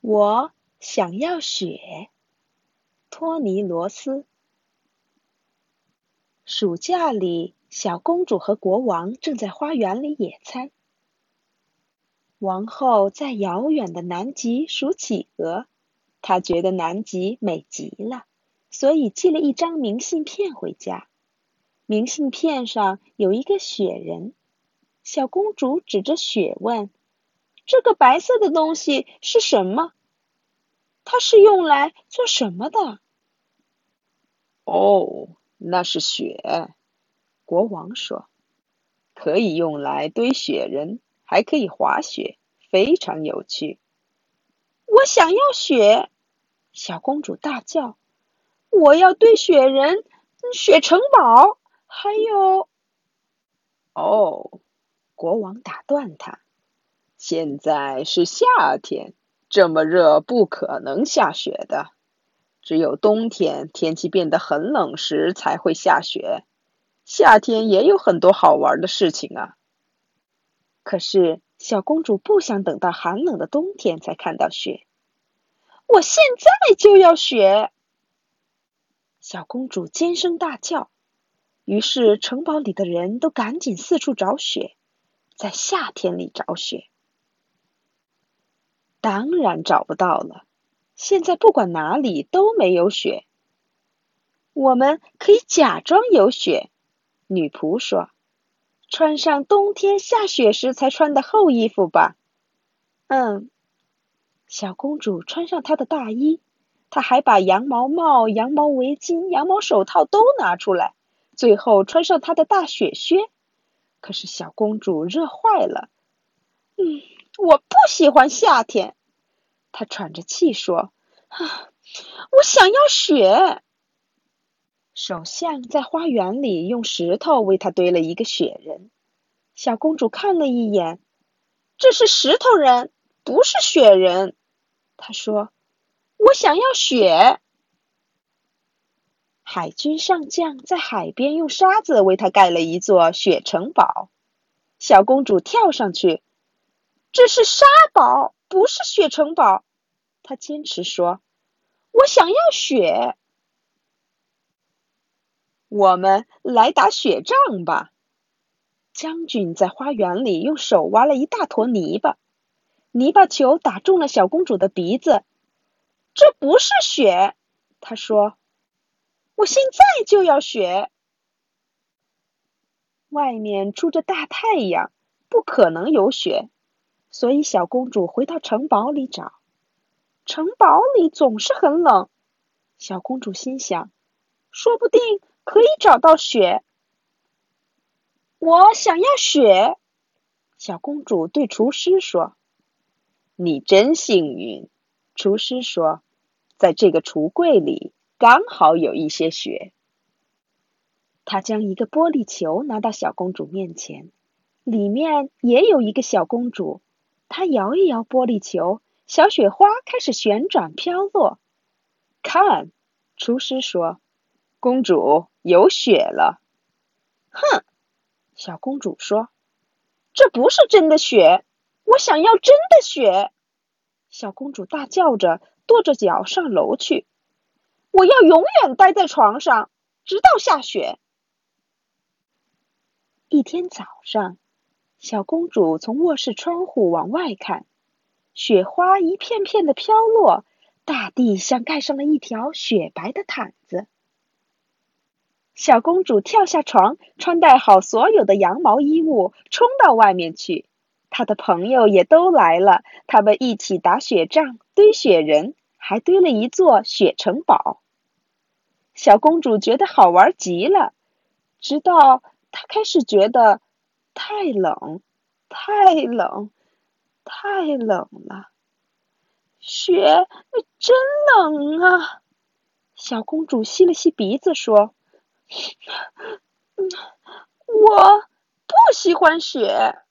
我想要雪。托尼罗斯。暑假里，小公主和国王正在花园里野餐。王后在遥远的南极数企鹅，她觉得南极美极了，所以寄了一张明信片回家。明信片上有一个雪人。小公主指着雪问：“这个白色的东西是什么？它是用来做什么的？”哦，那是雪，国王说，可以用来堆雪人，还可以滑雪，非常有趣。我想要雪！小公主大叫：“我要堆雪人、雪城堡，还有……”哦，国王打断他：“现在是夏天，这么热，不可能下雪的。”只有冬天天气变得很冷时才会下雪，夏天也有很多好玩的事情啊。可是小公主不想等到寒冷的冬天才看到雪，我现在就要雪！小公主尖声大叫。于是城堡里的人都赶紧四处找雪，在夏天里找雪，当然找不到了。现在不管哪里都没有雪。我们可以假装有雪，女仆说：“穿上冬天下雪时才穿的厚衣服吧。”嗯，小公主穿上她的大衣，她还把羊毛帽、羊毛围巾、羊毛手套都拿出来，最后穿上她的大雪靴。可是小公主热坏了。嗯，我不喜欢夏天。他喘着气说：“啊，我想要雪。”首相在花园里用石头为他堆了一个雪人。小公主看了一眼，这是石头人，不是雪人。她说：“我想要雪。”海军上将在海边用沙子为他盖了一座雪城堡。小公主跳上去：“这是沙堡。”不是雪城堡，他坚持说：“我想要雪。”我们来打雪仗吧。将军在花园里用手挖了一大坨泥巴，泥巴球打中了小公主的鼻子。这不是雪，他说：“我现在就要雪。”外面出着大太阳，不可能有雪。所以，小公主回到城堡里找。城堡里总是很冷。小公主心想：说不定可以找到雪。我想要雪。小公主对厨师说：“你真幸运。”厨师说：“在这个橱柜里刚好有一些雪。”他将一个玻璃球拿到小公主面前，里面也有一个小公主。他摇一摇玻璃球，小雪花开始旋转飘落。看，厨师说：“公主有雪了。”哼，小公主说：“这不是真的雪，我想要真的雪！”小公主大叫着，跺着脚上楼去。我要永远待在床上，直到下雪。一天早上。小公主从卧室窗户往外看，雪花一片片的飘落，大地像盖上了一条雪白的毯子。小公主跳下床，穿戴好所有的羊毛衣物，冲到外面去。她的朋友也都来了，他们一起打雪仗、堆雪人，还堆了一座雪城堡。小公主觉得好玩极了，直到她开始觉得。太冷，太冷，太冷了！雪真冷啊！小公主吸了吸鼻子说：“我不喜欢雪。”